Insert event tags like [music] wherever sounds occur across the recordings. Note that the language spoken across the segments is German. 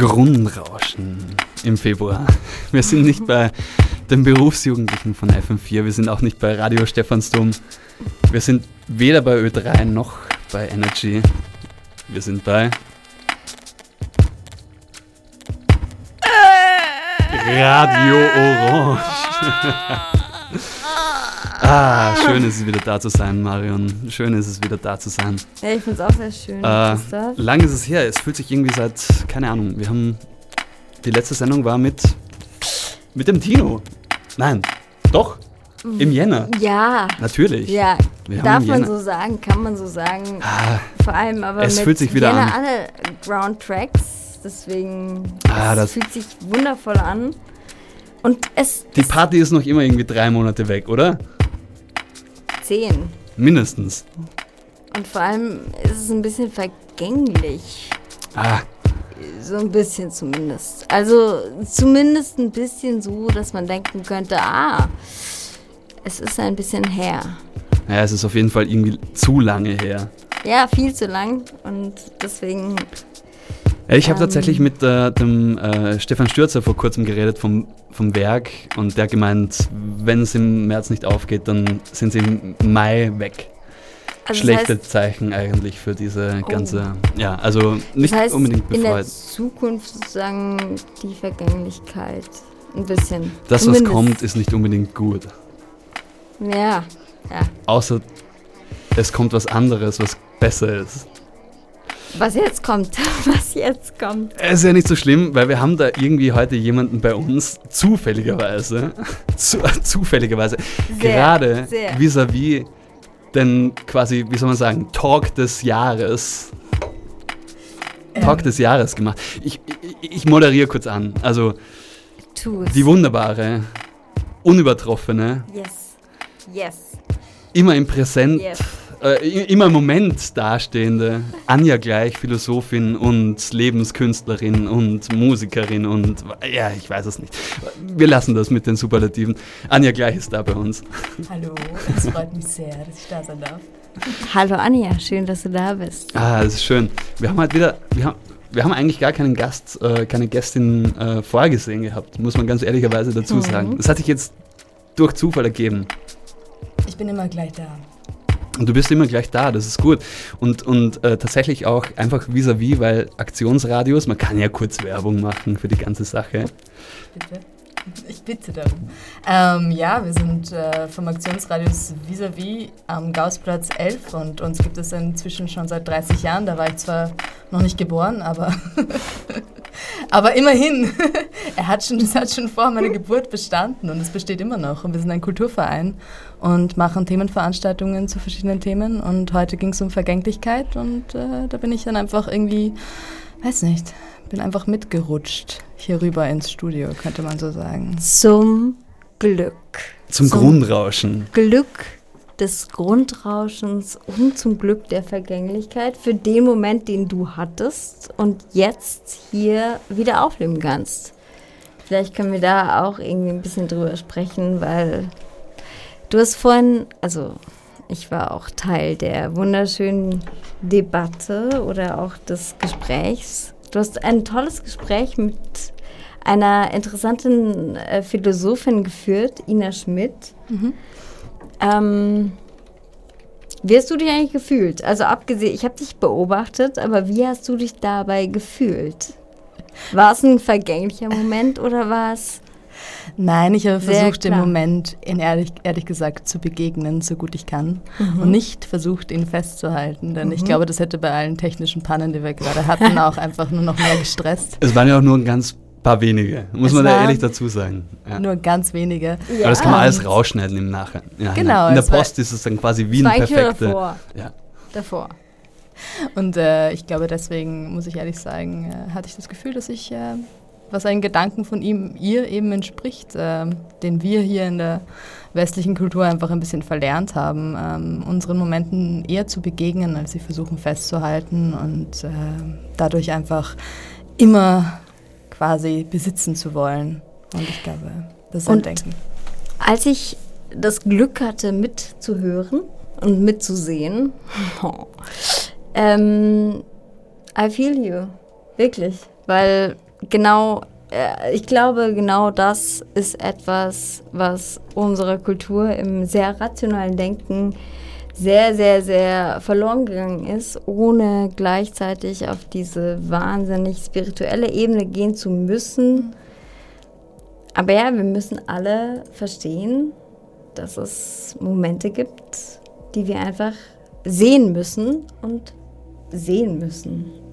Grundrauschen im Februar. Wir sind nicht bei den Berufsjugendlichen von FM4, wir sind auch nicht bei Radio Stephansdom, wir sind weder bei Ö3 noch bei Energy. Wir sind bei Radio Orange. [laughs] ah, schön ist es wieder da zu sein, Marion. Schön ist es wieder da zu sein. Ja, ich finde es auch sehr schön. Äh, lang ist es her. Es fühlt sich irgendwie seit, keine Ahnung, wir haben, die letzte Sendung war mit, mit dem Tino. Nein, doch, im Jänner. Ja. Natürlich. Ja, darf man so sagen, kann man so sagen. Ah, Vor allem aber es mit fühlt sich wieder Jänner an. alle Ground Tracks, deswegen Ah, es das- fühlt sich wundervoll an. Und es die Party ist noch immer irgendwie drei Monate weg, oder? 10. Mindestens. Und vor allem ist es ein bisschen vergänglich. Ah, So ein bisschen zumindest. Also zumindest ein bisschen so, dass man denken könnte, ah, es ist ein bisschen her. ja, es ist auf jeden Fall irgendwie zu lange her. Ja, viel zu lang und deswegen, ich habe Ähm. tatsächlich mit äh, dem äh, Stefan Stürzer vor kurzem geredet vom, vom Werk und der gemeint, wenn es im März nicht aufgeht, dann sind sie im Mai weg. also Schlechte heißt, Zeichen eigentlich für diese Oh. ganze, ja, also nicht das heißt unbedingt in der befreut. Zukunft sozusagen die Vergänglichkeit ein bisschen. Das, was Zumindest. kommt, ist nicht unbedingt gut. Ja, ja. Außer es kommt was anderes, was besser ist. Was jetzt kommt, [laughs] was jetzt kommt. Es ist ja nicht so schlimm, weil wir haben da irgendwie heute jemanden bei uns, zufälligerweise, zu, zufälligerweise, Sehr, gerade vis-à-vis den quasi, wie soll man sagen, Talk des Jahres. Talk des Jahres gemacht. Ich, ich, ich moderiere kurz an. Also Tu es. die wunderbare, unübertroffene, Yes. Yes. immer im Präsent, Yes. Äh, immer im Moment dastehende Anja Gleich, Philosophin und Lebenskünstlerin und Musikerin und ja, ich weiß es nicht. Wir lassen das mit den Superlativen. Anja Gleich ist da bei uns. Hallo, es freut mich sehr, dass ich da sein darf. Hallo Anja, schön, dass du da bist. Ah, das ist schön. Wir haben halt wieder, wir haben, wir haben eigentlich gar keinen Gast, äh, keine Gästin äh, vorgesehen gehabt, muss man ganz ehrlicherweise dazu Mhm. sagen. Das hat sich jetzt durch Zufall ergeben. Ich bin immer gleich da. Und du bist immer gleich da, das ist gut. Und, und äh, tatsächlich auch einfach vis-à-vis, weil Aktionsradios, man kann ja kurz Werbung machen für die ganze Sache. Bitte. [laughs] Ich bitte darum. Ähm, ja, wir sind äh, vom Aktionsradius vis-à-vis am Gaußplatz 11 und uns gibt es inzwischen schon seit 30 Jahren. Da war ich zwar noch nicht geboren, aber, [laughs] aber immerhin. [laughs] er hat schon, es hat schon vor meiner Geburt bestanden und es besteht immer noch. Und wir sind ein Kulturverein und machen Themenveranstaltungen zu verschiedenen Themen. Und heute ging es um Vergänglichkeit und äh, da bin ich dann einfach irgendwie, weiß nicht, bin einfach mitgerutscht hier rüber ins Studio, könnte man so sagen. Zum Glück. Zum Zum- Grundrauschen. Glück des Grundrauschens und zum Glück der Vergänglichkeit für den Moment, den du hattest und jetzt hier wieder aufleben kannst. Vielleicht können wir da auch irgendwie ein bisschen drüber sprechen, weil du hast vorhin, also ich war auch Teil der wunderschönen Debatte oder auch des Gesprächs. Du hast ein tolles Gespräch mit einer interessanten äh, Philosophin geführt, Ina Schmidt. Ähm, wie hast du dich eigentlich gefühlt? Also abgesehen, ich habe dich beobachtet, aber wie hast du dich dabei gefühlt? War es ein vergänglicher Moment oder war es... Nein, ich habe Sehr versucht, klar. im Moment, in ehrlich, ehrlich gesagt, zu begegnen, so gut ich kann. Mhm. Und nicht versucht, ihn festzuhalten. Denn ich glaube, das hätte bei allen technischen Pannen, die wir gerade hatten, [laughs] auch einfach nur noch mehr gestresst. Es waren ja auch nur ein ganz paar wenige, muss Es man da ehrlich dazu sagen. Ja. Nur ganz wenige. Aber das kann man alles rausschneiden im Nachhinein. Ja, Genau, In der Post ist es dann quasi wie ein eigentlich nur perfekte. davor. Ja. davor. Und äh, ich glaube, deswegen, muss ich ehrlich sagen, äh, hatte ich das Gefühl, dass ich, äh, was einen Gedanken von ihm, ihr eben entspricht, äh, den wir hier in der westlichen Kultur einfach ein bisschen verlernt haben, ähm, unseren Momenten eher zu begegnen, als sie versuchen festzuhalten und äh, dadurch einfach immer quasi besitzen zu wollen. Und ich glaube, das ist ein Und- Denken. Als ich das Glück hatte, mitzuhören und mitzusehen, [laughs] ähm, I feel you. Wirklich. Weil genau, äh, ich glaube, genau das ist etwas, was unserer Kultur im sehr rationalen Denken sehr, sehr, sehr verloren gegangen ist, ohne gleichzeitig auf diese wahnsinnig spirituelle Ebene gehen zu müssen. Aber ja, wir müssen alle verstehen, dass es Momente gibt, die wir einfach sehen müssen und sehen müssen.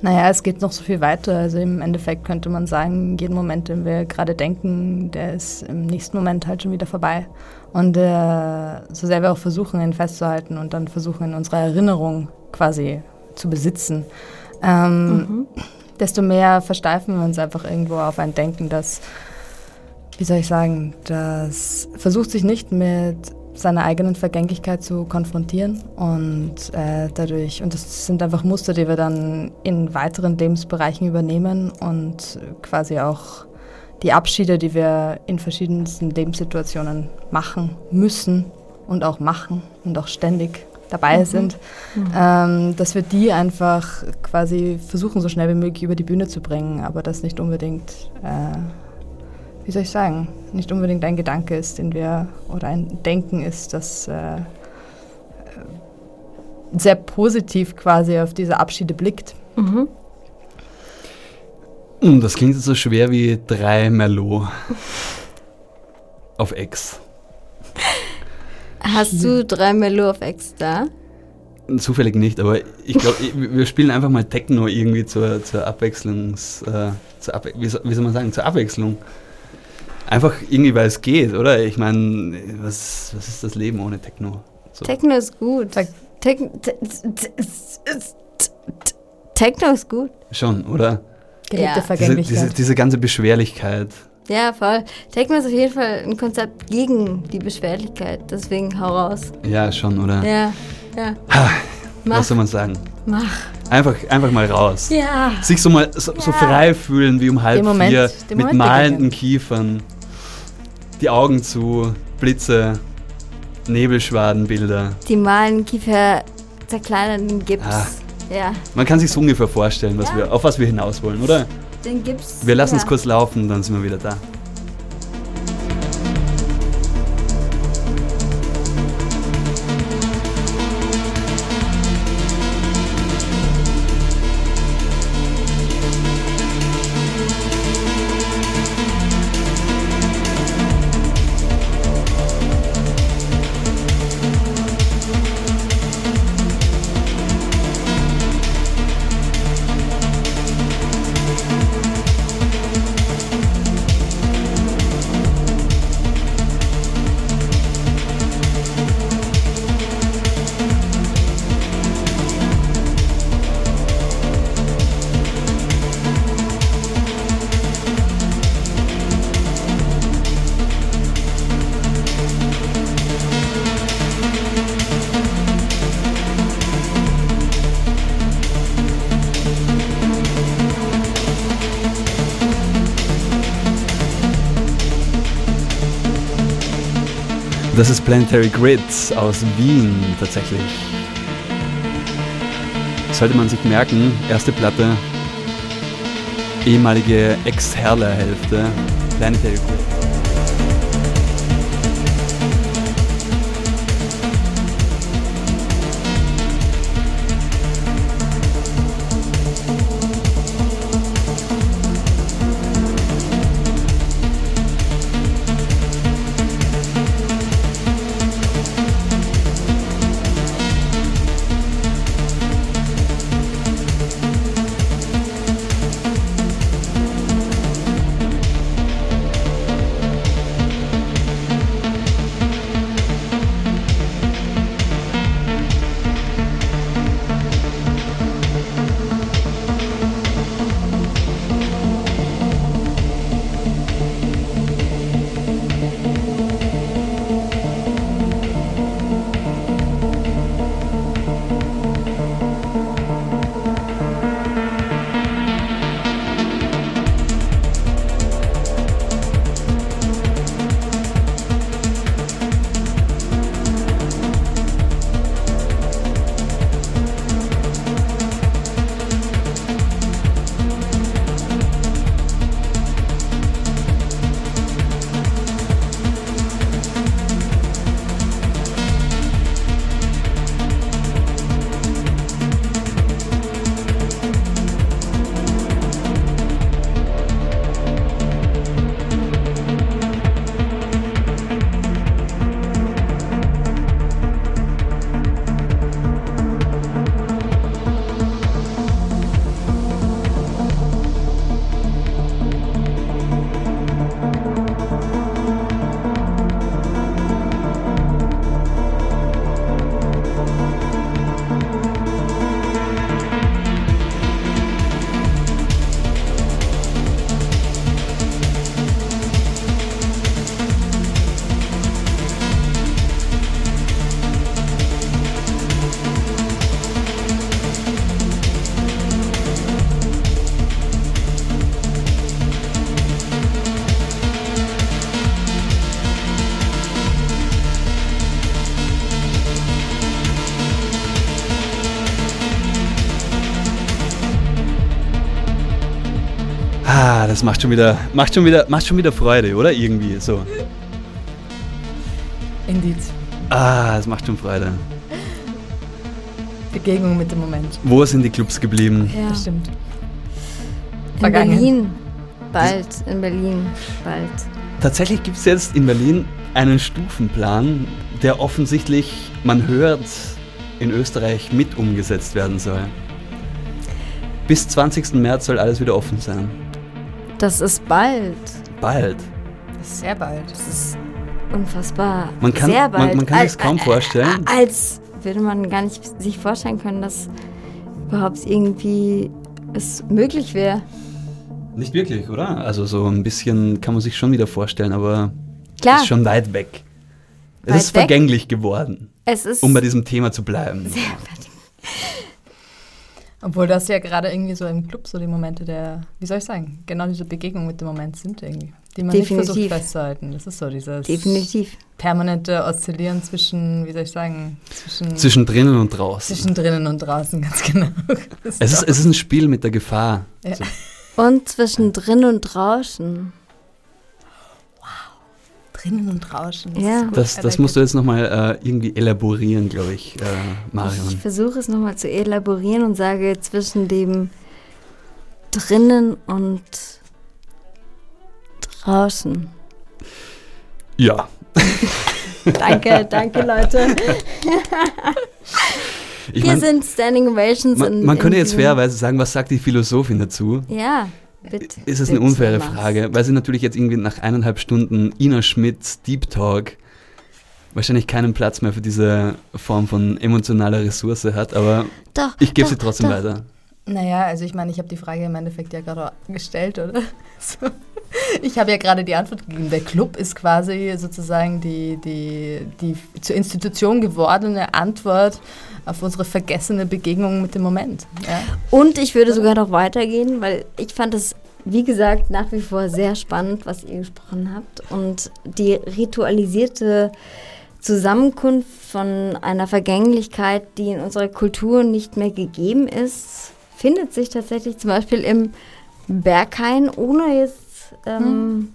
Naja, es geht noch so viel weiter. Also im Endeffekt könnte man sagen, jeden Moment, den wir gerade denken, der ist im nächsten Moment halt schon wieder vorbei. Und äh, so sehr wir auch versuchen, ihn festzuhalten und dann versuchen, in unserer Erinnerung quasi zu besitzen, ähm, mhm. desto mehr versteifen wir uns einfach irgendwo auf ein Denken, das, wie soll ich sagen, das versucht sich nicht mit seiner eigenen Vergänglichkeit zu konfrontieren und äh, dadurch, und das sind einfach Muster, die wir dann in weiteren Lebensbereichen übernehmen und quasi auch die Abschiede, die wir in verschiedensten Lebenssituationen machen müssen und auch machen und auch ständig dabei mhm. sind, mhm. Ähm, dass wir die einfach quasi versuchen, so schnell wie möglich über die Bühne zu bringen, aber das nicht unbedingt äh, wie soll ich sagen, nicht unbedingt ein Gedanke ist, den wir, oder ein Denken ist, das äh, sehr positiv quasi auf diese Abschiede blickt. Mhm. Hm, das klingt so schwer wie drei Merlot [laughs] auf Ex. Hast du drei Merlot auf Ex da? Zufällig nicht, aber ich glaube, wir spielen einfach mal Techno irgendwie zur, zur Abwechslungs, äh, zur Abwe wie, soll, wie soll man sagen, zur Abwechslung. Einfach irgendwie, weil es geht, oder? Ich meine, was, was ist das Leben ohne Techno? So. Techno ist gut. Techno ist gut. Schon, oder? Gelebte ja. Vergänglichkeit. Diese, diese, diese ganze Beschwerlichkeit. Ja, voll. Techno ist auf jeden Fall ein Konzept gegen die Beschwerlichkeit. Deswegen hau raus. Ja, schon, oder? Ja, ja. Ha, was soll man sagen? Mach. Einfach, einfach mal raus. Ja. Sich so mal so, ja. so frei fühlen wie um halb Moment, vier mit Moment malenden Kiefern die Augen zu, Blitze, Nebelschwadenbilder. Die malen Kiefer zerkleinernden Gips. Ah. Ja. Man kann sich so ungefähr vorstellen, was ja. wir, auf was wir hinaus wollen, oder? Den Gips. Wir lassen ja. es kurz laufen, dann sind wir wieder da. Das ist Planetary Grid aus Wien tatsächlich. Sollte man sich merken, erste Platte, ehemalige Ex-Herler-Hälfte, Planetary Grid. Das macht schon wieder, macht schon wieder, macht schon wieder Freude, oder? Irgendwie so. Indeed. Ah, es macht schon Freude. Begegnung mit dem Moment. Wo sind die Clubs geblieben? Ja. Das stimmt. In Vergangen. Berlin. Bald, in Berlin. Bald. Tatsächlich gibt es jetzt in Berlin einen Stufenplan, der offensichtlich, man hört, in Österreich mit umgesetzt werden soll. Bis 20. März soll alles wieder offen sein. Das ist bald. Bald. Sehr bald. Das ist unfassbar. Man kann- Sehr man- bald. man kann Al- sich's kaum vorstellen. Als würde man gar nicht sich vorstellen können, dass überhaupt irgendwie es möglich wäre. Nicht wirklich, oder? Also so ein bisschen kann man sich schon wieder vorstellen, aber Klar, ist schon weit weg. Es Weit ist weg? vergänglich geworden, es ist um bei diesem Thema zu bleiben. [laughs] Obwohl das ja gerade irgendwie so im Club so die Momente der, wie soll ich sagen, genau diese Begegnung mit dem Moment sind irgendwie. Die man nicht versucht Definitiv. festzuhalten. Das ist so dieses definitiv. permanente Oszillieren zwischen, wie soll ich sagen, zwischen, Zwischen drinnen und draußen. zwischen drinnen und draußen, [laughs] ganz genau. Es ist, es ist ein Spiel mit der Gefahr. Ja. So. Und zwischen drin und draußen. Drinnen und Rauschen. Ja. Das, I das like musst du jetzt nochmal äh, irgendwie elaborieren, glaube ich, äh, Ich Marion. versuche es nochmal zu elaborieren und sage zwischen dem drinnen und draußen. Ja. [laughs] Danke, danke Leute. Ich Wir mein, sind Standing Ovations. man, in, man in könnte jetzt fairerweise sagen, was sagt die Philosophin dazu? Ja, bitte. Ist es eine unfaire mach's. Frage, weil sie natürlich jetzt irgendwie nach eineinhalb Stunden Ina Schmidt Deep Talk wahrscheinlich keinen Platz mehr für diese Form von emotionaler Ressource hat, aber Doch. ich gebe sie trotzdem doch. weiter. Naja, also ich meine, ich habe die Frage im Endeffekt ja gerade gestellt, oder? [laughs] So. Ich habe ja gerade die Antwort gegeben. Der Club ist quasi sozusagen die, die, die zur Institution gewordene Antwort auf unsere vergessene Begegnung mit dem Moment. Ja? Und ich würde sogar noch weitergehen, weil ich fand es, wie gesagt, nach wie vor sehr spannend, was ihr gesprochen habt. Und die ritualisierte Zusammenkunft von einer Vergänglichkeit, die in unserer Kultur nicht mehr gegeben ist, findet sich tatsächlich zum Beispiel im Berghain, ohne jetzt ähm,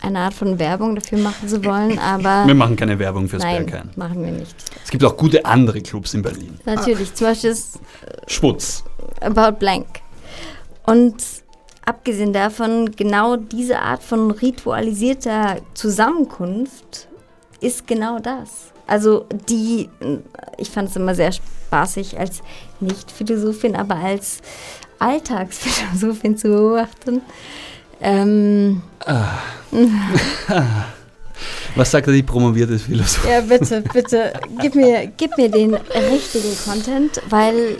eine Art von Werbung dafür machen zu wollen, aber Wir machen keine Werbung fürs nein, Berghain. machen wir nicht. Es gibt auch gute andere Clubs in Berlin. Natürlich, zum Beispiel ist Schmutz. About Blank. Und abgesehen davon, genau diese Art von ritualisierter Zusammenkunft ist genau das. Also die, ich fand es immer sehr spaßig als Nicht-Philosophin, aber als Alltagsphilosophin zu beobachten. Ähm, [laughs] [laughs] Was sagt die promovierte Philosoph? ja, bitte, bitte, gib mir, gib mir den richtigen Content, weil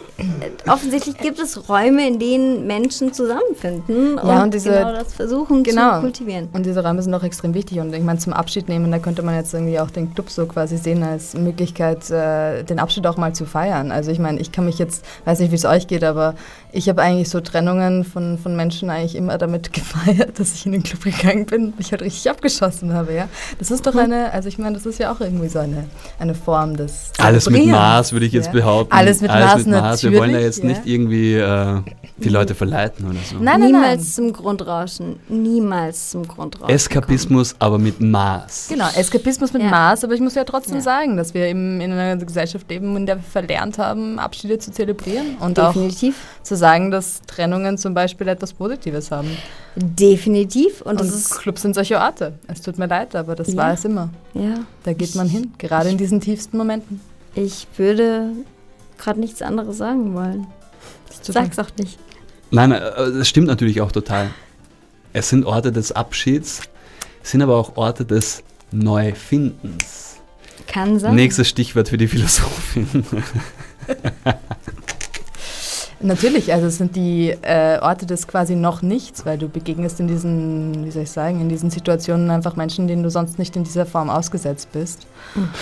offensichtlich gibt es Räume, in denen Menschen zusammenfinden und, Ja, und diese- genau das versuchen Genau. zu kultivieren. Und diese Räume sind auch extrem wichtig. Und ich meine, zum Abschied nehmen, da könnte man jetzt irgendwie auch den Club so quasi sehen als Möglichkeit, äh, den Abschied auch mal zu feiern. Also ich meine, ich kann mich jetzt, weiß nicht, wie es euch geht, aber ich habe eigentlich so Trennungen von, von Menschen eigentlich immer damit [laughs] gefeiert, dass ich in den Club gegangen bin und mich halt richtig abgeschossen habe, ja. Das ist doch eine, also ich meine, das ist ja auch irgendwie so eine, eine Form des Alles mit Maß, würde ich jetzt ja. behaupten. Alles mit Maß, Wir wollen ja jetzt ja. nicht irgendwie äh, die Leute verleiten oder so. Nein, nein, Niemals nein. zum Grundrauschen. Niemals zum Grundrauschen. Eskapismus, aber mit Maß. Genau, Eskapismus mit Ja. Maß, aber ich muss ja trotzdem Ja. sagen, dass wir eben in einer Gesellschaft leben, in der wir verlernt haben, Abschiede zu zelebrieren und auch Definitiv. zu sagen, dass Trennungen zum Beispiel etwas Positives haben. Definitiv. Und Und, Clubs sind solche Orte. Es tut mir leid, aber das Ja. war es immer. ja, Da geht man hin, gerade in diesen tiefsten Momenten. ich würde gerade nichts anderes sagen wollen. Sag's auch nicht. Nein, äh, das stimmt natürlich auch total. Es sind Orte des Abschieds, es sind aber auch Orte des Neufindens. Kann sein. Nächstes Stichwort für die Philosophin. [laughs] Natürlich, also es sind die äh, Orte des quasi noch nichts, weil du begegnest in diesen, wie soll ich sagen, in diesen Situationen einfach Menschen, denen du sonst nicht in dieser Form ausgesetzt bist.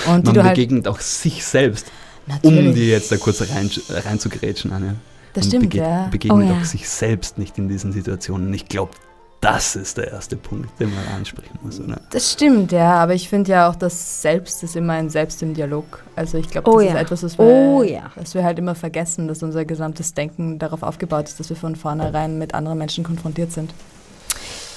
Und die Man du halt. begegnet auch sich selbst, um Natürlich. dir jetzt da kurz rein, reinzugrätschen, Anne. Das Man stimmt, bege ja. begegnet Oh ja. auch sich selbst nicht in diesen Situationen. Ich glaube, das ist der erste Punkt, den man ansprechen muss, oder? Das stimmt, ja, aber ich finde ja auch, das Selbst ist immer ein Selbst im Dialog. Also ich glaube, das Oh ist ja. etwas, was wir, Oh ja. was wir halt immer vergessen, dass unser gesamtes Denken darauf aufgebaut ist, dass wir von vornherein mit anderen Menschen konfrontiert sind.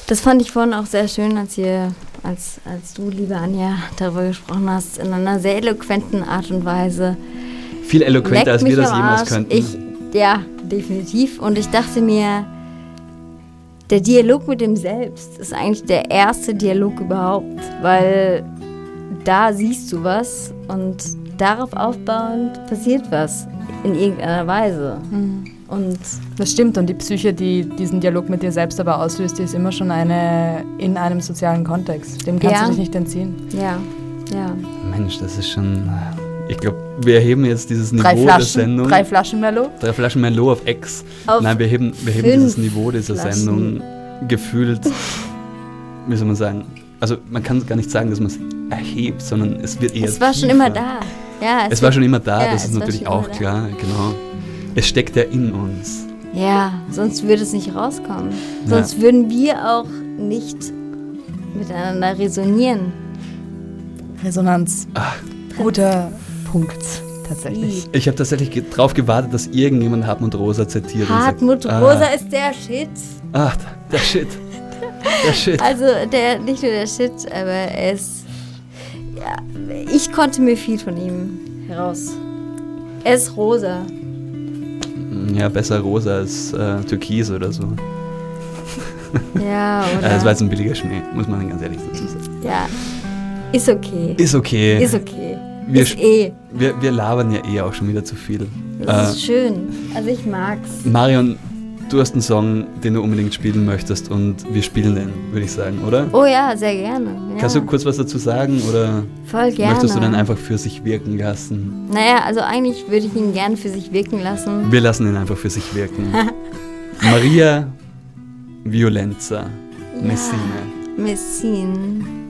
Das fand ich vorhin auch sehr schön, als ihr, als, als du, liebe Anja, darüber gesprochen hast, in einer sehr eloquenten Art und Weise. Viel eloquenter, als wir das jemals könnten. Ich, ja, definitiv. Und ich dachte mir, der Dialog mit dem Selbst ist eigentlich der erste Dialog überhaupt, weil da siehst du was und darauf aufbauend passiert was in irgendeiner Weise. Mhm. Und das stimmt. Und die Psyche, die diesen Dialog mit dir selbst aber auslöst, die ist immer schon eine in einem sozialen Kontext. Dem kannst ja. du dich nicht entziehen. Ja, ja. Mensch, das ist schon. Ich glaube, wir heben jetzt dieses Niveau drei Flaschen, der Sendung. Drei Flaschen Merlot? Drei Flaschen Merlot auf X. Auf Nein, wir heben, wir heben dieses Niveau dieser Flaschen. Sendung gefühlt, wie soll man sagen, also man kann gar nicht sagen, dass man es erhebt, sondern es wird eher. Es war tiefer. schon immer da. Ja, es, es war schon immer da, ja, das ist natürlich auch klar, genau. Es steckt ja in uns. Ja, sonst würde es nicht rauskommen. Sonst ja. würden wir auch nicht miteinander resonieren. Resonanz. Ach. Guter Punkt, tatsächlich. Ich habe tatsächlich darauf gewartet, dass irgendjemand Hartmut Rosa zitiert. Hartmut sagt, Rosa ah. ist der Shit. Ach, der Shit. Der Shit. Also der, nicht nur der Shit, aber er ist. Ja, ich konnte mir viel von ihm heraus. Er ist rosa. Ja, besser rosa als äh, türkis oder so. Ja, [laughs] oder? das war jetzt ein billiger Schmäh, muss man ganz ehrlich dazu sagen. Ja, ist okay. Ist okay. Ist okay. Wir, eh. Wir, wir labern ja eh auch schon wieder zu viel. Das äh, ist schön. Also ich mag's. Marion, du hast einen Song, den du unbedingt spielen möchtest und wir spielen den, würde ich sagen, oder? Oh ja, sehr gerne. Ja. Kannst du kurz was dazu sagen oder Voll gerne. möchtest du dann einfach für sich wirken lassen? Naja, also eigentlich würde ich ihn gerne für sich wirken lassen. Wir lassen ihn einfach für sich wirken. [laughs] Maria Violenza, ja. Messine. Messine.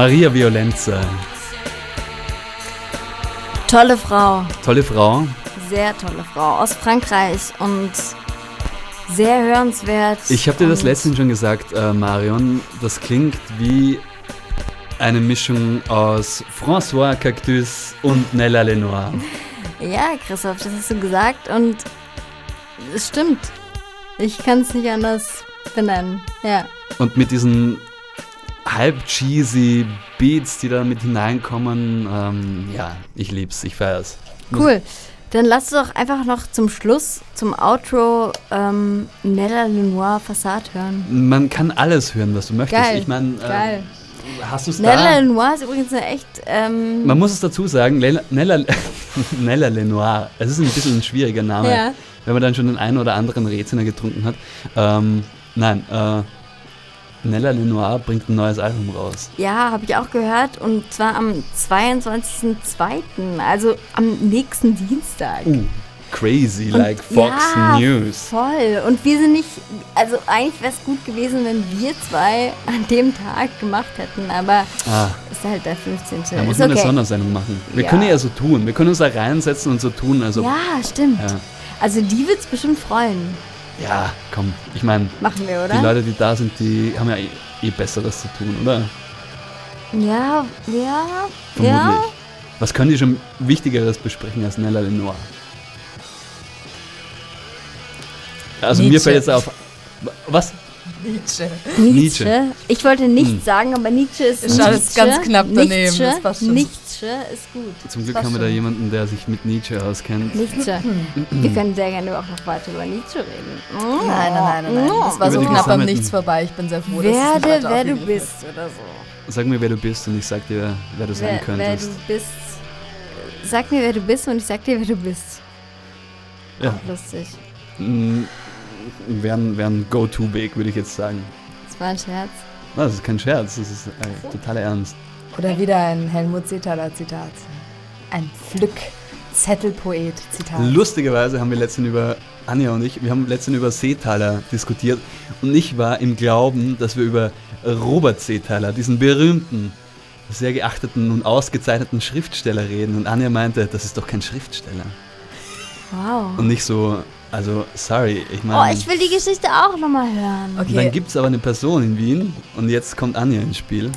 Maria Violenza. Tolle Frau, Tolle Frau. sehr tolle Frau aus Frankreich und sehr hörenswert. Ich habe dir das letztens schon gesagt, äh, Marion. Das klingt wie eine Mischung aus François Cactus und Nella Lenoir. [laughs] Ja, Christoph, das hast du gesagt und es stimmt. Ich kann es nicht anders benennen. Ja. Und mit diesen halb cheesy Beats, die da mit hineinkommen, ähm, ja, ich lieb's, ich feier's. Cool. Dann lass doch einfach noch zum Schluss, zum Outro, ähm, Nella Lenoir Fassade hören. Man kann alles hören, was du möchtest. Geil, Ich meine, Geil. äh, hast du's Nella da? Lenoir ist übrigens eine echt. Ähm, Man muss es dazu sagen, Nella, Nella, [laughs] Nella Lenoir, es ist ein bisschen ein schwieriger Name, Ja. wenn man dann schon den einen oder anderen Rätsel getrunken hat. Ähm, nein, äh, Nella Lenoir bringt ein neues Album raus. Ja, habe ich auch gehört. Und zwar am 22.02., also am nächsten Dienstag. Uh, crazy, Und like Fox ja, News. Voll. Und wir sind nicht, also eigentlich wäre es gut gewesen, wenn wir zwei an dem Tag gemacht hätten, aber Ah, ist halt der 15. da muss ist man okay. eine Sondersendung machen. Wir Ja. können ja so tun. Wir können uns da reinsetzen und so tun. Also, ja, Ja, stimmt. ja, Also die wird es bestimmt freuen. Komm. Ich meine, Machen wir, oder? die Leute, die da sind, die haben ja eh, eh Besseres zu tun, oder? ja, ja, Vermutlich. ja. Was können die schon Wichtigeres besprechen als Nella Lenoir? Also mir Nietzsche. fällt jetzt auf. Was? Nietzsche. Nietzsche. Nietzsche. Ich wollte nichts Hm. sagen, aber Nietzsche ist das ist ganz knapp daneben, Nietzsche, das passt schon. Nietzsche ist gut. Zum Glück haben wir da jemanden, der sich mit Nietzsche auskennt. Nietzsche. [clears throat] wir können sehr gerne auch noch weiter über Nietzsche reden. Mm. Nein, nein, nein, nein, nein. Das war so knapp am Nichts vorbei. Ich bin sehr froh, dass es nicht Werde, wer du bist oder so. Sag mir, wer du bist und ich sag dir, wer du sein Wer, wer könntest. du bist. Sag mir, wer du bist und ich sag dir, wer du bist. Ja. Lustig. Mm, Wäre ein, wär ein Go-To-Weg, würde ich jetzt sagen. Das war ein Scherz. Ah, Das ist kein Scherz, das ist äh, totaler Ernst. Oder wieder ein Helmut Seethaler Zitat. Ein Pflück-Zettelpoet-Zitat. Lustigerweise haben wir letztens über, Anja und ich, wir haben letztens über Seethaler diskutiert und ich war im Glauben, dass wir über Robert Seethaler, diesen berühmten, sehr geachteten und ausgezeichneten Schriftsteller reden und Anja meinte, das ist doch kein Schriftsteller. Wow. Und nicht so, also sorry, ich Oh, meine, ich will die Geschichte auch nochmal hören. und dann Okay, gibt es aber eine Person in Wien und jetzt kommt Anja ins Spiel.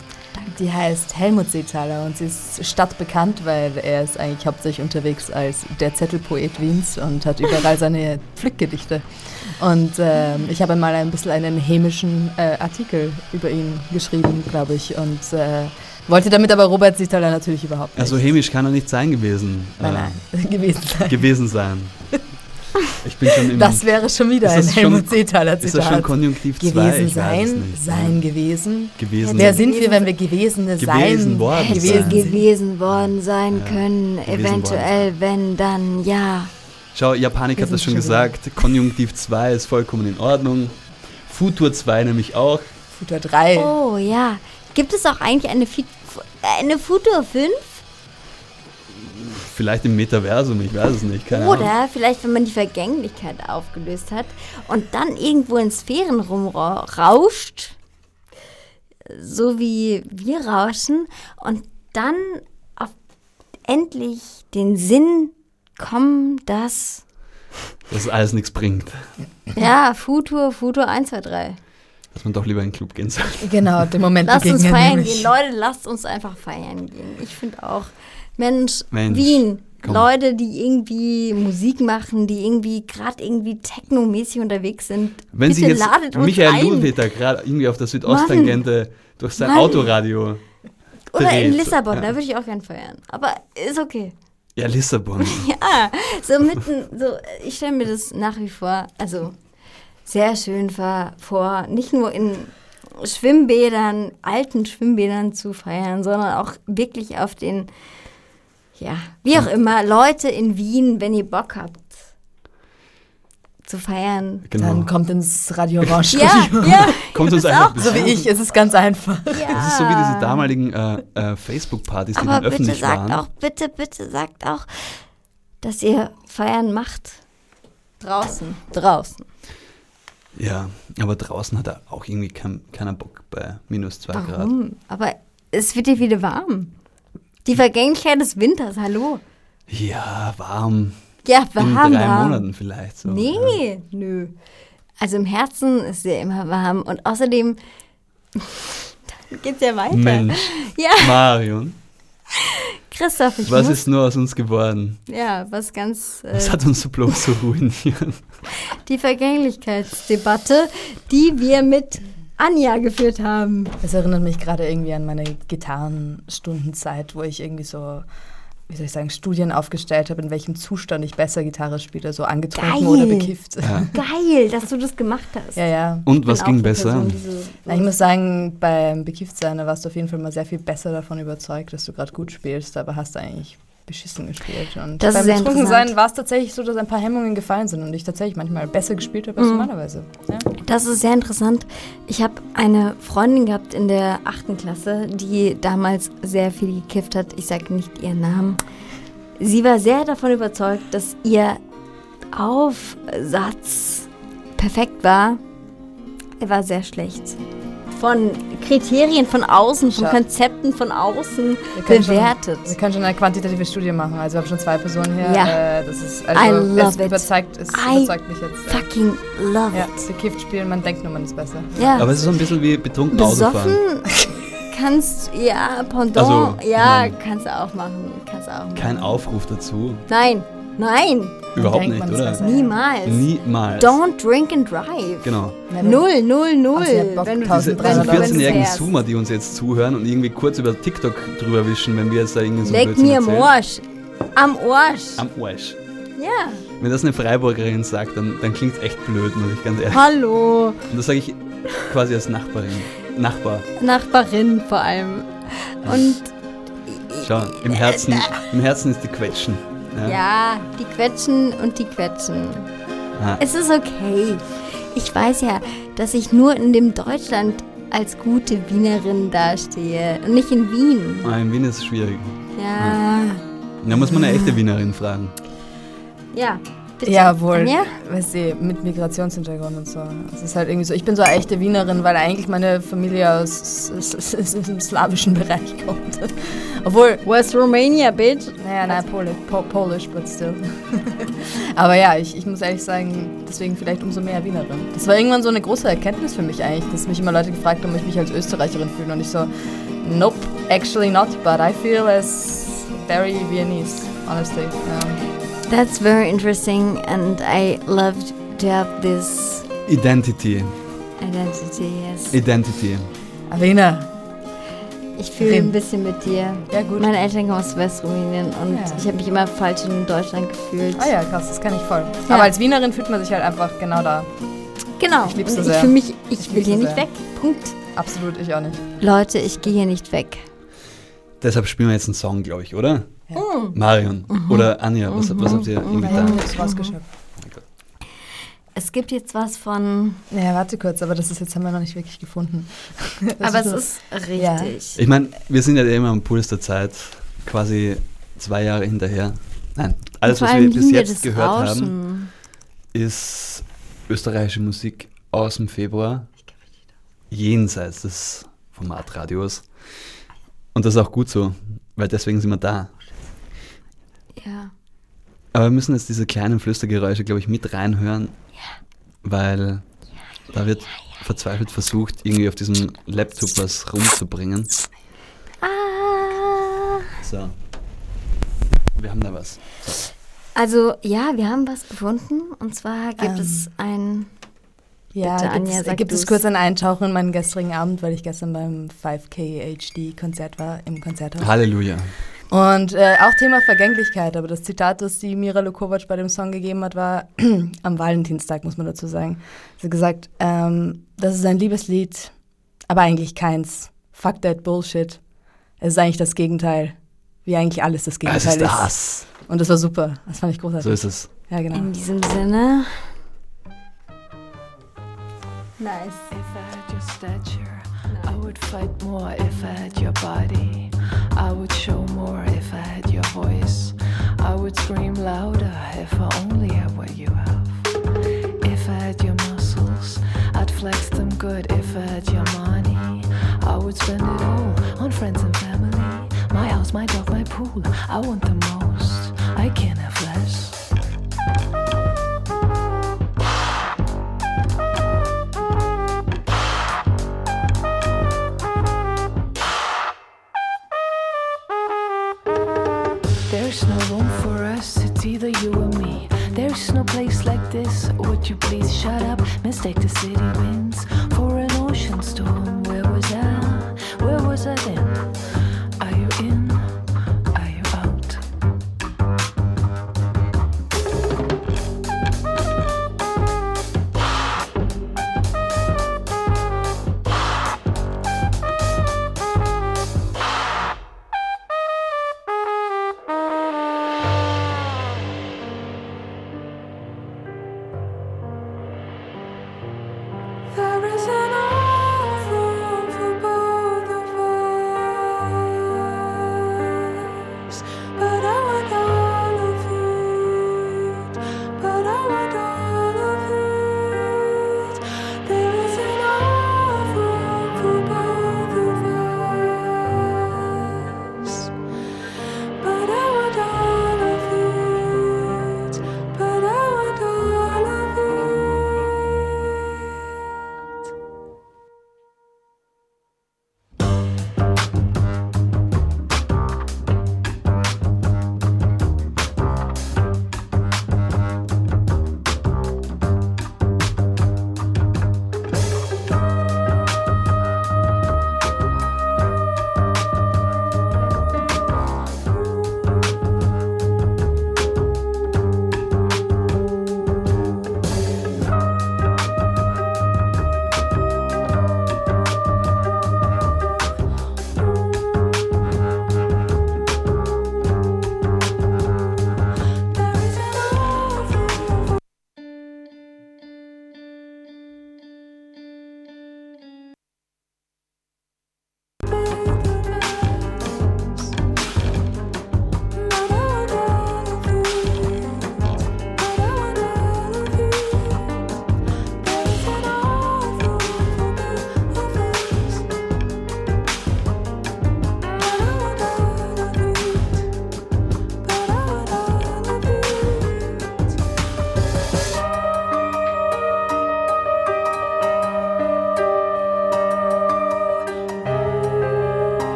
die heißt Helmut Seethaler und sie ist stadtbekannt, weil er ist eigentlich hauptsächlich unterwegs als der Zettelpoet Wiens und hat überall seine [laughs] Pflückgedichte. Und ähm, ich habe mal ein bisschen einen hämischen äh, Artikel über ihn geschrieben, glaube ich, und äh, wollte damit aber Robert Seethaler natürlich überhaupt nicht. Also hämisch kann er nicht sein gewesen. nein, äh, nein, [laughs] gewesen sein. gewesen sein. [laughs] Ich bin schon im. Das wäre schon wieder Ist ein Helmut Seethaler ist das schon Zitat. Konjunktiv 2? Gewesen sein, sein gewesen. Gewesen. Wer sind wir, wenn wir Gewesene Gewesen sein worden Hätte sein. gewesen worden sein Ja, können, gewesen eventuell, wenn dann, ja. Schau, Japanik hat das schon schon wieder. gesagt. Konjunktiv 2 ist vollkommen in Ordnung. Futur 2 nämlich auch. Futter 3. Oh ja. Gibt es auch eigentlich eine, Fi eine Futur 5? Vielleicht im Metaversum, ich weiß es nicht. Keine Ahnung. Oder vielleicht, wenn man die Vergänglichkeit aufgelöst hat und dann irgendwo in Sphären rumrauscht, so wie wir rauschen, und dann auf endlich den Sinn kommen, dass, Dass es alles nichts bringt. ja, Futur, Futur 1, 2, 3. Dass man doch lieber in den Club gehen soll. Genau, den Moment Lasst uns feiern nämlich. gehen. Leute, lasst uns einfach feiern gehen. Ich finde auch, Mensch, Mensch, Wien, komm. Leute, die irgendwie Musik machen, die irgendwie gerade irgendwie technomäßig unterwegs sind, Wenn bitte sich jetzt ladet uns Michael ein. Gerade irgendwie auf der Südosttangente durch sein Mann. Autoradio. Oder in dreht. Lissabon, Ja. da würde ich auch gern feiern. Aber ist okay. Ja, Lissabon. [laughs] Ja, so mitten, so, ich stelle mir das nach wie vor, also sehr schön vor, nicht nur in Schwimmbädern, alten Schwimmbädern zu feiern, sondern auch wirklich auf den, ja, wie auch immer, Leute in Wien, wenn ihr Bock habt zu feiern. Genau. Dann kommt ins Radio Orange. Ja, ja. [laughs] Kommt [laughs] uns einfach auch. So wie ich, es ist ganz einfach. ja. Das ist so wie diese damaligen äh, äh, Facebook-Partys, die Aber dann bitte öffentlich sagt waren. auch, bitte, bitte sagt auch, dass ihr feiern macht. Draußen. Draußen. Ja, aber draußen hat er auch irgendwie kein, keiner Bock bei minus zwei Grad. Warum? Aber es wird dir wieder warm. Die Vergänglichkeit des Winters, hallo. Ja, warm. Ja, In warm, drei warm. Monaten vielleicht. So. Ja. Nee, nö. Also im Herzen ist er immer warm und außerdem dann geht's ja weiter. Mensch, Ja, Marion, Christoph, ich was muss, ist nur aus uns geworden? ja, was ganz äh, Was hat uns so bloß so ruiniert? [laughs] die Vergänglichkeitsdebatte, die wir mit Anja geführt haben. Es erinnert mich gerade irgendwie an meine Gitarrenstundenzeit, wo ich irgendwie so, wie soll ich sagen, Studien aufgestellt habe, in welchem Zustand ich besser Gitarre spiele, so angetrunken Geil. oder bekifft. Ja. [laughs] Geil, dass du das gemacht hast. Ja, ja. Und was ging besser? Person, so- Na, ich muss sagen, beim Bekifftsein, da warst du auf jeden Fall mal sehr viel besser davon überzeugt, dass du gerade gut spielst, aber hast eigentlich beschissen gespielt. Und Das beim Betrunkensein interessant. war es tatsächlich so, dass ein paar Hemmungen gefallen sind und ich tatsächlich manchmal besser gespielt habe als Mhm. normalerweise. Ja. Das ist sehr interessant. Ich habe eine Freundin gehabt in der achten Klasse, die damals sehr viel gekifft hat. Ich sage nicht ihren Namen. Sie war sehr davon überzeugt, dass ihr Aufsatz perfekt war. Er war sehr schlecht. Von Kriterien von außen, von Schau. Konzepten von außen Wir können schon- bewertet. Wir können schon eine quantitative Studie machen. Also wir haben schon zwei Personen hier. Ja. Äh, das ist I also love es it. überzeugt, es I überzeugt mich jetzt. Fucking love Ja, it. bekifft spielen, man denkt nur, man ist besser. Ja. Aber es ist so ein bisschen wie betrunken Autofahren. Besoffen [laughs] kannst, ja, Pendant, Also, ich ja, kannst du auch machen. Kannst du auch machen. Kein Aufruf dazu. Nein, nein, Überhaupt nicht, oder? besser. niemals. Niemals. Don't drink and drive. Genau. Null, null, null. Also, wenn du, Diese, diese Euro. wenn du 14-jährigen fährst. Zoomer, die uns jetzt zuhören und irgendwie kurz über TikTok drüber wischen, wenn wir jetzt da irgendwie so Leck Blödsinn mir am. Arsch. Am Arsch. Am Arsch. ja. Wenn das eine Freiburgerin sagt, dann, dann klingt es echt blöd, muss ich ganz ehrlich Hallo. Und das sage ich quasi als Nachbarin. Nachbar. Nachbarin vor allem. Und Schau, im Herzen, im Herzen ist die Quetschen. Ja. ja, die quetschen und die quetschen. Ah, Es ist okay. Ich weiß ja, dass ich nur in dem Deutschland als gute Wienerin dastehe und nicht in Wien. ah, in Wien ist es schwierig. Ja. Da muss man eine echte Wienerin fragen. Ja. Bitte. Ja, wohl. Anja? Weißt du, mit Migrationshintergrund und so. Es ist halt irgendwie so, ich bin so eine echte Wienerin, weil eigentlich meine Familie aus, dem slawischen Bereich [laughs] kommt. Obwohl, West Romania, bitch. naja, nein, Polish, po, Polish, but still. [laughs] Aber ja, ich, ich muss ehrlich sagen, deswegen vielleicht umso mehr Wienerin. Das war irgendwann so eine große Erkenntnis für mich eigentlich, dass mich immer Leute gefragt haben, ob ich mich als Österreicherin fühle. Und ich so, nope, actually not, but I feel as very Viennese, honestly. Um, That's very interesting and I loved to have this Identity. identity, yes. Identity. Avena. Ich fühle ein bisschen mit dir. Ja, gut. Meine Eltern kommen aus West-Rumänien und Ja. ich habe mich immer falsch in Deutschland gefühlt. Ah ja, krass, das kann ich voll. Ja. Aber als Wienerin fühlt man sich halt einfach genau da. Genau. Ich lieb's so ich sehr. fühle mich, ich, Ich will hier nicht sehr. weg. Punkt. Absolut, ich auch nicht. Leute, ich gehe hier nicht weg. Deshalb spielen wir jetzt einen Song, glaube ich, oder? Ja. Marion Mhm. oder Anja, was, was habt ihr irgendwie Ja, da? rausgeschöpft. Es gibt jetzt was von. Naja, warte kurz, aber das ist jetzt haben wir noch nicht wirklich gefunden. [laughs] Das aber es nur- ist richtig. Ja. Ich meine, wir sind ja immer am Puls der Zeit, quasi zwei Jahre hinterher. Nein, alles, was wir bis wir jetzt gehört haben, Rauschen. ist österreichische Musik aus dem Februar, jenseits des Formatradios. Und das ist auch gut so, weil deswegen sind wir da. Ja. Aber wir müssen jetzt diese kleinen Flüstergeräusche, glaube ich, mit reinhören, weil da wird verzweifelt versucht, irgendwie auf diesem Laptop was rumzubringen. Ah. So. Wir haben da was. So. Also, ja, wir haben was gefunden. Und zwar gibt Ähm. es ein. Ja, Bitte, gibt, Anja, es, sag gibt es kurz einen Eintauchen in meinen gestrigen Abend, weil ich gestern beim 5K HD Konzert war im Konzerthaus. Halleluja. Und äh, auch Thema Vergänglichkeit, aber das Zitat, das die Mira Lukovac bei dem Song gegeben hat, war [clears throat] am Valentinstag, muss man dazu sagen. Sie hat gesagt, ähm, das ist ein Liebeslied, aber eigentlich keins. Fuck that Bullshit. Es ist eigentlich das Gegenteil. Wie eigentlich alles das Es Gegenteil ist ist. das. Und das war super. Das fand ich großartig. So ist es. Ja, genau. In diesem Sinne. Nice. If I had your stature, nice. I would fight more if I had your body. I would show more if I had your voice. I would scream louder if I only had what you have. If I had your muscles, I'd flex them good if I had your money. I would spend it all on friends and family. My house, my dog, my pool. I want the most. I can't have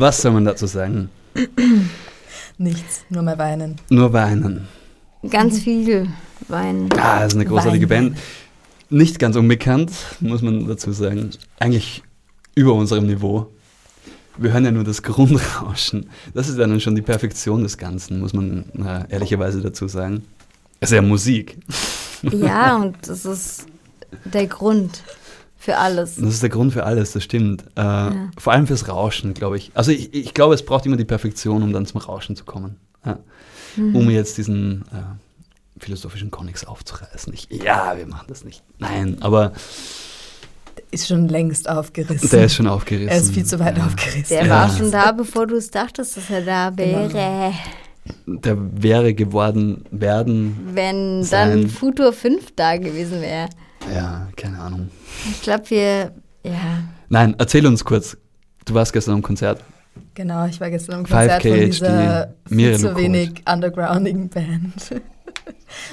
Was soll man dazu sagen? Nichts, nur mal weinen. Nur weinen. Ganz viel Wein. Ah, das ist eine großartige Weinen. Band. Nicht ganz unbekannt, muss man dazu sagen. Eigentlich über unserem Niveau. Wir hören ja nur das Grundrauschen. Das ist ja dann schon die Perfektion des Ganzen, muss man äh, ehrlicherweise dazu sagen. Es ist ja Musik. Ja, und das ist der Grund für alles. Das ist der Grund für alles, das stimmt. Äh, Vor allem fürs Rauschen, glaube ich. Also ich, ich glaube, es braucht immer die Perfektion, um dann zum Rauschen zu kommen. Ja. Um jetzt diesen äh, philosophischen Konix aufzureißen. Ich, ja, wir machen das nicht. Nein, aber Ist schon längst aufgerissen. der ist schon aufgerissen. er ist viel zu weit ja. aufgerissen. Der Ja. war schon da, bevor du es dachtest, dass er da wäre. Der wäre geworden, werden, Wenn Sein. dann Futur 5 da gewesen wäre. Ja, keine Ahnung. Ich glaube, wir, ja. Nein, erzähl uns kurz. Du warst gestern am Konzert. Genau, ich war gestern am Konzert 5K von dieser viel zu wenig undergroundigen Band.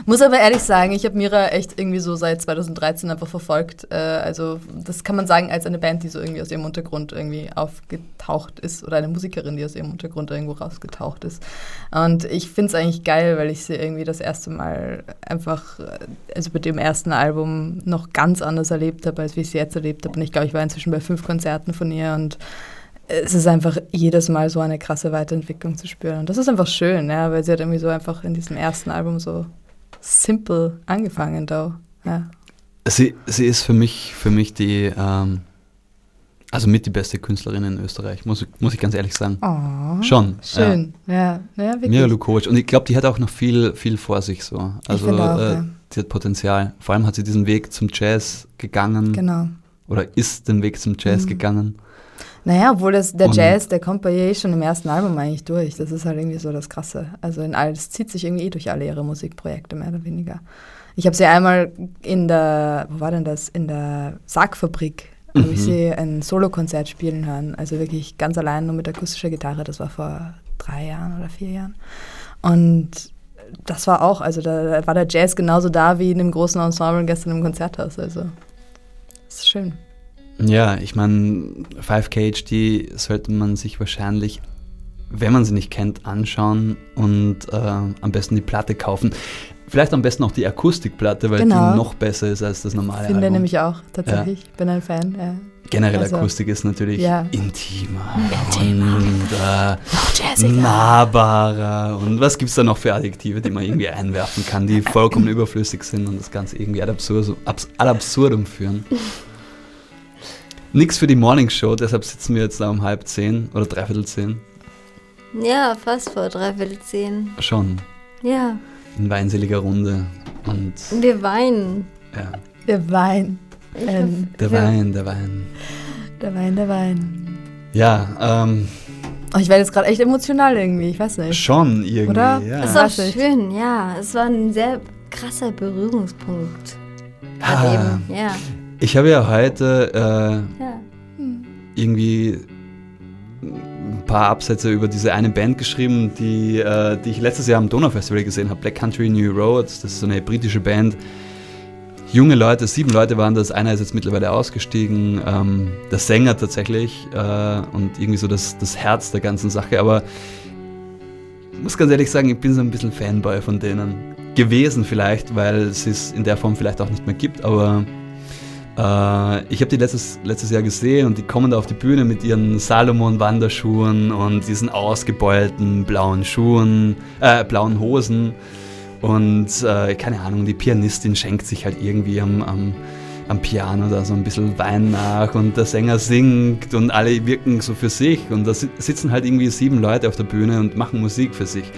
Muss aber ehrlich sagen, ich habe Mira echt irgendwie so seit 2013 einfach verfolgt. Äh, also das kann man sagen als eine Band, die so irgendwie aus ihrem Untergrund irgendwie aufgetaucht ist oder eine Musikerin, die aus ihrem Untergrund irgendwo rausgetaucht ist. Und ich finde es eigentlich geil, weil ich sie irgendwie das erste Mal einfach, also mit dem ersten Album noch ganz anders erlebt habe, als wie ich sie jetzt erlebt habe. Und ich glaube, ich war inzwischen bei fünf Konzerten von ihr und es ist einfach jedes Mal so eine krasse Weiterentwicklung zu spüren. Und das ist einfach schön, ja, weil sie hat irgendwie so einfach in diesem ersten Album so simple angefangen da. Ja. Sie, sie ist für mich, für mich die, ähm, also mit die beste Künstlerin in Österreich, muss, ich- muss ich ganz ehrlich sagen. Oh, Schon. Schön, ja. ja, Ja. Mira Lukovic. Und ich glaube, die hat auch noch viel, viel vor sich so. Also auch, äh, die hat Potenzial. Vor allem hat sie diesen Weg zum Jazz gegangen Genau. oder ist den Weg zum Jazz Mhm. gegangen. Naja, obwohl das, der Und- Jazz, der kommt bei ihr eh schon im ersten Album eigentlich durch. Das ist halt irgendwie so das Krasse. Also in all, das zieht sich irgendwie eh durch alle ihre Musikprojekte, mehr oder weniger. Ich habe sie einmal in der, wo war denn das? In der Sargfabrik habe ich Mhm. sie ein Solokonzert spielen hören. Also wirklich ganz allein nur mit akustischer Gitarre. Das war vor drei Jahren oder vier Jahren. Und das war auch, also da war der Jazz genauso da wie in dem großen Ensemble gestern im Konzerthaus. Also, das ist schön. Ja, ich meine, 5KHD sollte man sich wahrscheinlich, wenn man sie nicht kennt, anschauen und äh, am besten die Platte kaufen. Vielleicht am besten auch die Akustikplatte, weil Genau. die noch besser ist als das normale Finde Album. nämlich auch, tatsächlich. Ich bin ein Fan. Ja. Generell also- Akustik ist natürlich Ja. intimer, [laughs] Intimer. und äh, nahbarer und was gibt es da noch für Adjektive, die man irgendwie [laughs] einwerfen kann, die vollkommen überflüssig sind und das Ganze irgendwie ad, absurdum, abs, ad absurdum führen. Nix für die Morning Show, deshalb sitzen wir jetzt da um halb zehn oder dreiviertel zehn. Ja, fast vor dreiviertel zehn. Schon Ja, in weinseliger Runde. Und wir weinen. ja, Der Wein. Ähm, der Ja. Wein, der Wein. der Wein, der Wein. Ja, ähm, Oh, ich werde jetzt gerade echt emotional irgendwie, ich weiß nicht. schon irgendwie. Oder? Ja. Es war schön, ja. Es war ein sehr krasser Berührungspunkt. Ah. eben, ja. Ich habe ja heute äh, ja. irgendwie ein paar Absätze über diese eine Band geschrieben, die, äh, die ich letztes Jahr am Donaufestival gesehen habe, Black Country New Roads. Das ist so eine britische Band. Junge Leute, sieben Leute waren das. Einer ist jetzt mittlerweile ausgestiegen. Ähm, der Sänger tatsächlich äh, und irgendwie so das, das Herz der ganzen Sache. Aber ich muss ganz ehrlich sagen, ich bin so ein bisschen Fanboy von denen. Gewesen vielleicht, weil es es in der Form vielleicht auch nicht mehr gibt, aber ich habe die letztes, letztes Jahr gesehen und die kommen da auf die Bühne mit ihren Salomon-Wanderschuhen und diesen ausgebeulten blauen Schuhen, äh, blauen Hosen. Und äh, keine Ahnung, die Pianistin schenkt sich halt irgendwie am, am, am Piano da so ein bisschen Wein nach und der Sänger singt und alle wirken so für sich. Und da si- sitzen halt irgendwie sieben Leute auf der Bühne und machen Musik für sich.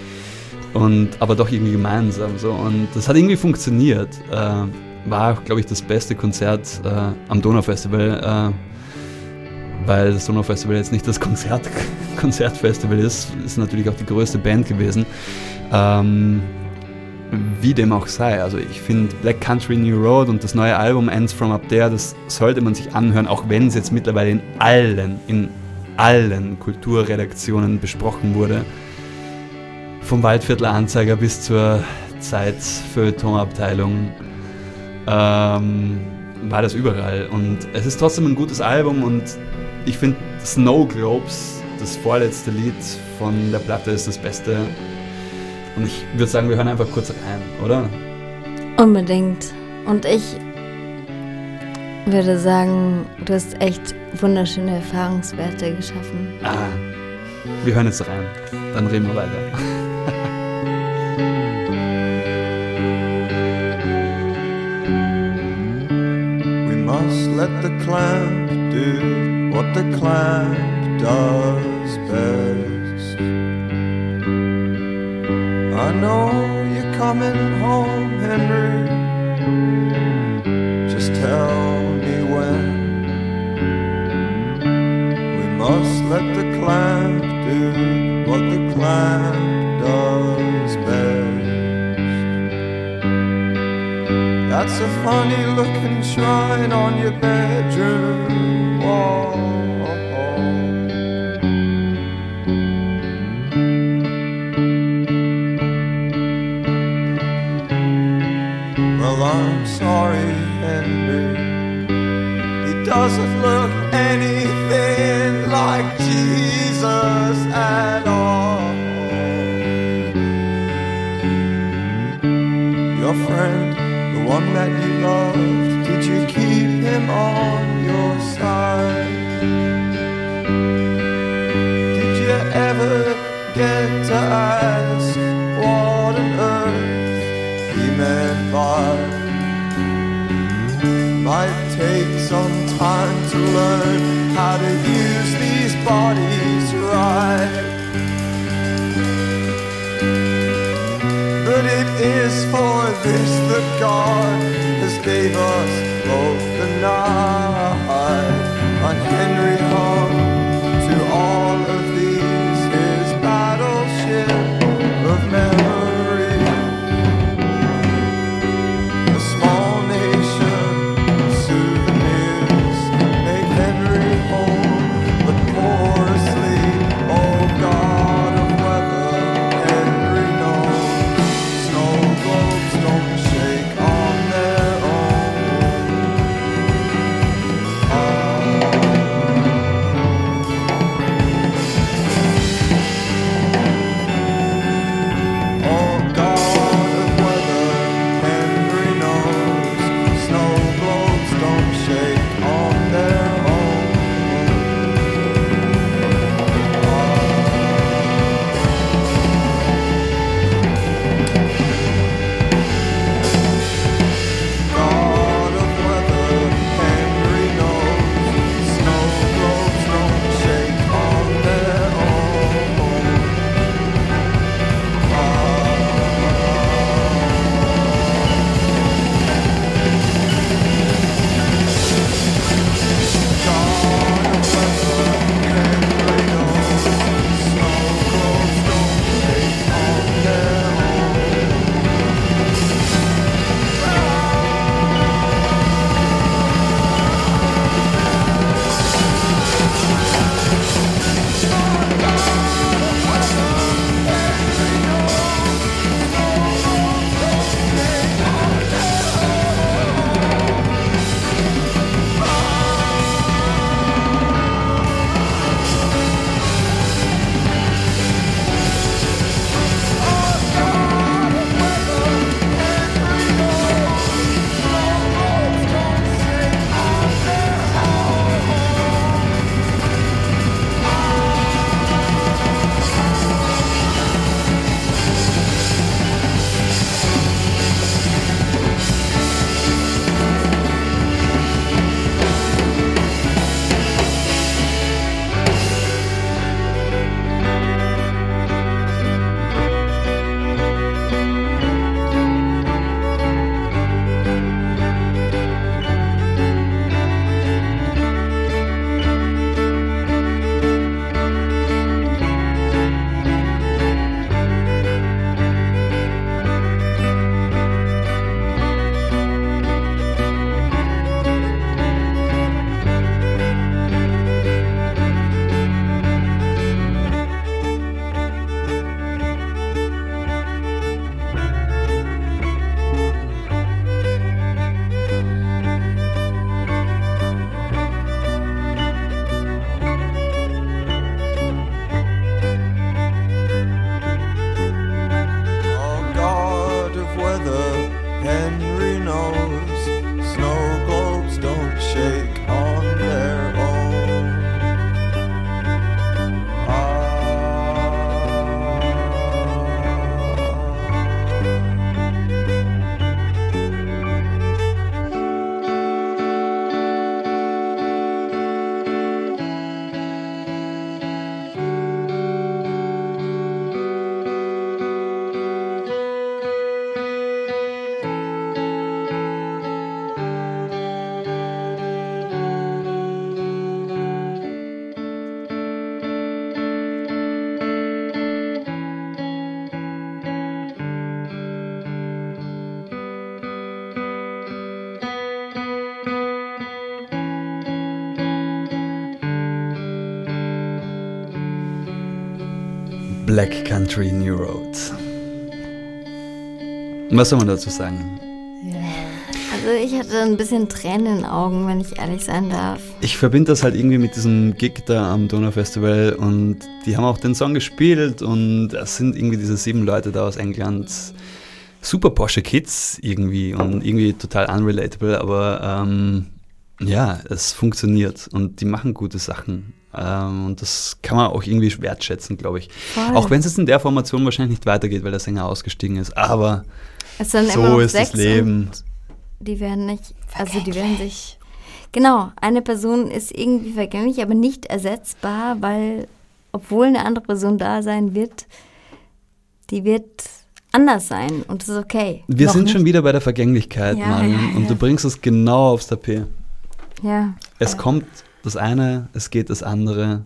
Und aber doch irgendwie gemeinsam so. Und das hat irgendwie funktioniert. Äh, war, glaube ich, das beste Konzert äh, am Donaufestival, äh, weil das Donaufestival jetzt nicht das Konzert, [laughs] Konzertfestival ist, ist natürlich auch die größte Band gewesen. Ähm, wie dem auch sei. Also ich finde Black Country New Road und das neue Album Ends From Up There, das sollte man sich anhören, auch wenn es jetzt mittlerweile in allen, in allen Kulturredaktionen besprochen wurde. Vom Waldviertler Anzeiger bis zur Zeit-Feuilleton-Abteilung ähm, war das überall. Und es ist trotzdem ein gutes Album und ich finde Snow Globes, das vorletzte Lied von der Platte, ist das Beste. Und ich würde sagen, wir hören einfach kurz rein, oder? Unbedingt. Und ich würde sagen, du hast echt wunderschöne Erfahrungswerte geschaffen. Ah, wir hören jetzt rein. Dann reden wir weiter. [laughs] let the clamp do what the clamp does best. I know you're coming home, Henry. Just tell me when. We must let the clamp do what the clamp does best. That's a funny looking shrine on your bedroom wall. Well, I'm sorry, Henry. He doesn't look God has gave us Black Country New Road. Was soll man dazu sagen? Also ich hatte ein bisschen Tränen in den Augen, wenn ich ehrlich sein darf. Ich verbinde das halt irgendwie mit diesem Gig da am Donau Festival und die haben auch den Song gespielt und es sind irgendwie diese sieben Leute da aus England. Super Porsche Kids irgendwie und irgendwie total unrelatable, aber ähm, ja, es funktioniert und die machen gute Sachen. Ähm, und das kann man auch irgendwie wertschätzen, glaube ich. Voll. Auch wenn es jetzt in der Formation wahrscheinlich nicht weitergeht, weil der Sänger ausgestiegen ist. Aber Es sind so ist das Leben. und die werden nicht, also die werden sich, genau, eine Person ist irgendwie vergänglich, aber nicht ersetzbar, weil, obwohl eine andere Person da sein wird, die wird anders sein und das ist okay. Wir Noch sind nicht. schon wieder bei der Vergänglichkeit, Ja, Marion, ja, und ja. du bringst es genau aufs Tapet. Ja, Es kommt das eine, es geht das andere.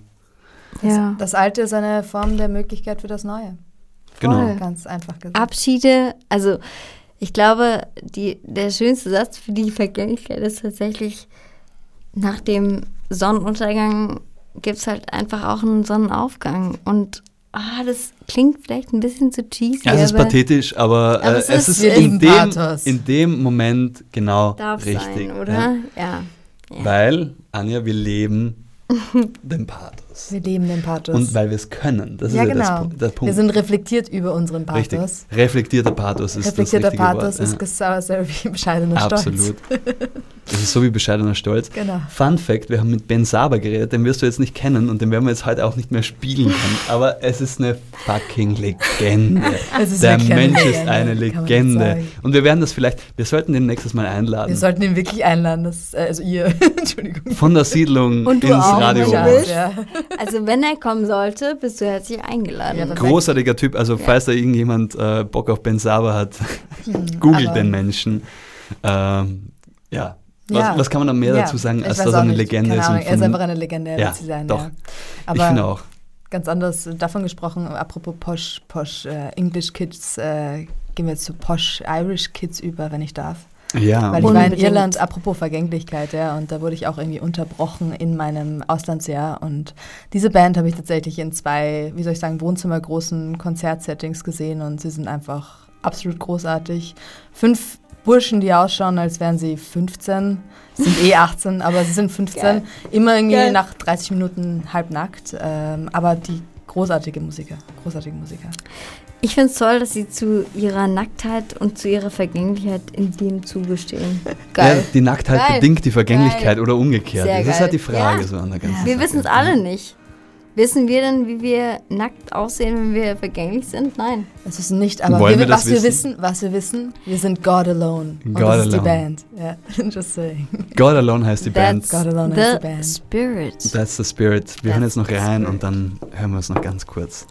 ja. Das Alte ist eine Form der Möglichkeit für das Neue. Genau. Voll. Ganz einfach gesagt. Abschiede, also ich glaube, die, der schönste Satz für die Vergänglichkeit ist tatsächlich, nach dem Sonnenuntergang gibt es halt einfach auch einen Sonnenaufgang. Und ah, das klingt vielleicht ein bisschen zu cheesy, Ja, es ist aber pathetisch, aber, Aber äh, es es ist- ist in dem, in dem Moment genau darf richtig. sein, oder? Ja. Ja. Ja. Weil, Anja, wir leben [laughs] den Pathos. wir leben den Pathos. Und weil wir es können. Das ja, ist ja genau. das, der Punkt. Wir sind reflektiert über unseren Pathos. Richtig. Reflektierter Pathos ist Reflektierter das Pathos Wort. ist gesauer sehr wie bescheidener ja. Stolz. Absolut. Das ist so wie bescheidener Stolz. Genau. Fun Fact, wir haben mit Ben Saber geredet, den wirst du jetzt nicht kennen und den werden wir jetzt heute auch nicht mehr spielen können. [laughs] Aber es ist eine fucking Legende. [laughs] Der Mensch ist eine Legende. Und wir werden das vielleicht, wir sollten den nächstes Mal einladen. Wir sollten ihn wirklich einladen. Das, äh, also ihr, [laughs] Entschuldigung. Von der Siedlung ins auch, Radio. Ja, ja. Also wenn er kommen sollte, bist du herzlich eingeladen. Ja, aber- Großartiger Typ, also falls da irgendjemand äh, Bock auf Ben Saber hat, [laughs] googelt Hm, den Menschen. Ähm, ja. Was, Ja. was kann man da mehr Ja, dazu sagen, als dass er eine nicht. Legende Keine ist? Ahnung, er ist einfach eine Legende, er Ja, sein. doch. Ja. ich Aber finde auch. ganz anders davon gesprochen, apropos Posh, Posh äh, English Kids, äh, gehen wir jetzt zu Posh Irish Kids über, wenn ich darf. Ja, Weil ich war in Unbedingt. Irland, apropos Vergänglichkeit, ja, und da wurde ich auch irgendwie unterbrochen in meinem Auslandsjahr. Und diese Band habe ich tatsächlich in zwei, wie soll ich sagen, Wohnzimmergroßen Konzertsettings gesehen und sie sind einfach absolut großartig. Fünf Burschen, die ausschauen, als wären sie 15, sind eh [laughs] 18, aber sie sind 15. Geil. Immer irgendwie Geil. nach 30 Minuten halbnackt, ähm, aber die großartige Musiker, großartige Musiker. Ich finde es toll, dass sie zu ihrer Nacktheit und zu ihrer Vergänglichkeit in dem Zuge stehen. [laughs] ja, Geil. die Nacktheit Geil. bedingt die Vergänglichkeit Geil. oder umgekehrt. Sehr das ist geil. halt die Frage Ja. so an der ganzen Wir wissen es alle nicht. Wissen wir denn, wie wir nackt aussehen, wenn wir vergänglich sind? Nein. Das wissen nicht, aber wir, wir was wir wissen? wissen, was wir wissen, wir sind God Alone. Und God das ist die Alone. Band. Ja, [laughs] just saying. God Alone heißt die Band. God Alone the ist die Band. Spirit. That's the Spirit. Wir hören That's jetzt noch rein spirit. und dann hören wir es noch ganz kurz.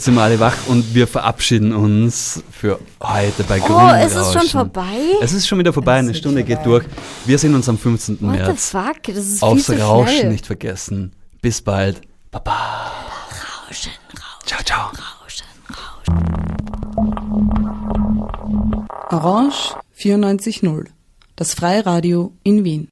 Jetzt sind wir alle wach und wir verabschieden uns für heute bei Oh, Grundrauschen. ist es schon vorbei? Es ist schon wieder vorbei, Es eine ist Stunde geht vorbei. durch. Wir sehen uns am 15. What the März. fuck? Das ist Aufs viel zu Rauschen schnell. nicht vergessen. Bis bald. Baba. Rauschen, Rauschen, Ciao, ciao. Rauschen, Rauschen. Orange 94.0, das Freiradio in Wien.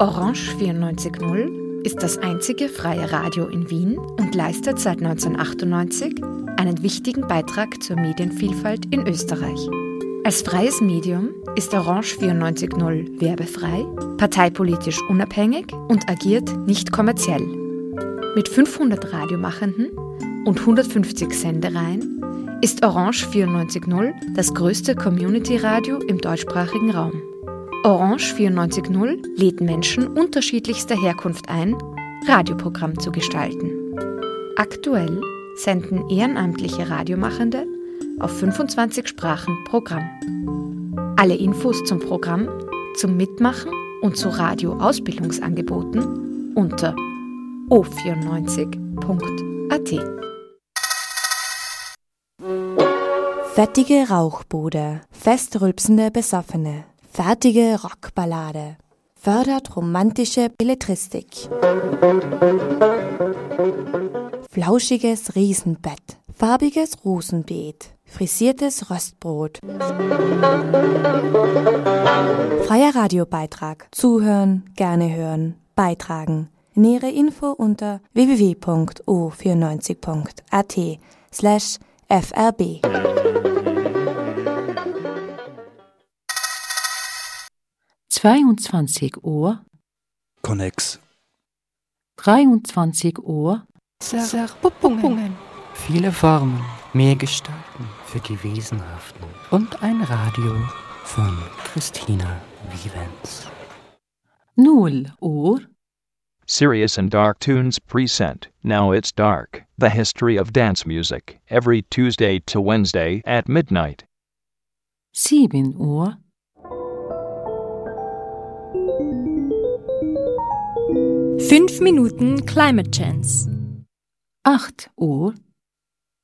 Orange 94.0 ist das einzige freie Radio in Wien und leistet seit 1998 einen wichtigen Beitrag zur Medienvielfalt in Österreich. Als freies Medium ist Orange 94.0 werbefrei, parteipolitisch unabhängig und agiert nicht kommerziell. Mit 500 Radiomachenden und 150 Sendereien ist Orange 94.0 das größte Community-Radio im deutschsprachigen Raum. Orange 94.0 lädt Menschen unterschiedlichster Herkunft ein, Radioprogramm zu gestalten. Aktuell senden ehrenamtliche Radiomachende auf 25 Sprachen Programm. Alle Infos zum Programm, zum Mitmachen und zu Radioausbildungsangeboten unter o94.at. Fettige Rauchbude, festrülpsende Besoffene, fertige Rockballade, fördert romantische Belletristik. Flauschiges Riesenbett, farbiges Rosenbeet, frisiertes Röstbrot. Freier Radiobeitrag. Zuhören, gerne hören, beitragen. Nähere Info unter www.o94.at slash frb. Zweiundzwanzig Uhr, Connex. 23 Uhr, Zerpuppungen. Viele Formen, mehr Gestalten für die Wesenhaften und ein Radio von Christina Vivens. 0 Uhr, Serious and Dark Tunes present Now It's Dark, the history of dance music, every Tuesday to Wednesday at midnight. 7 Uhr, Fünf Minuten Climate Chance. 8 Uhr,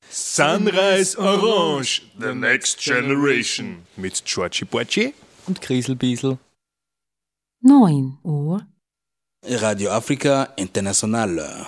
Sunrise Orange, The Next Generation. Mit Georgie Porci Und Grieselbiesel. 9 Uhr, Radio Africa International.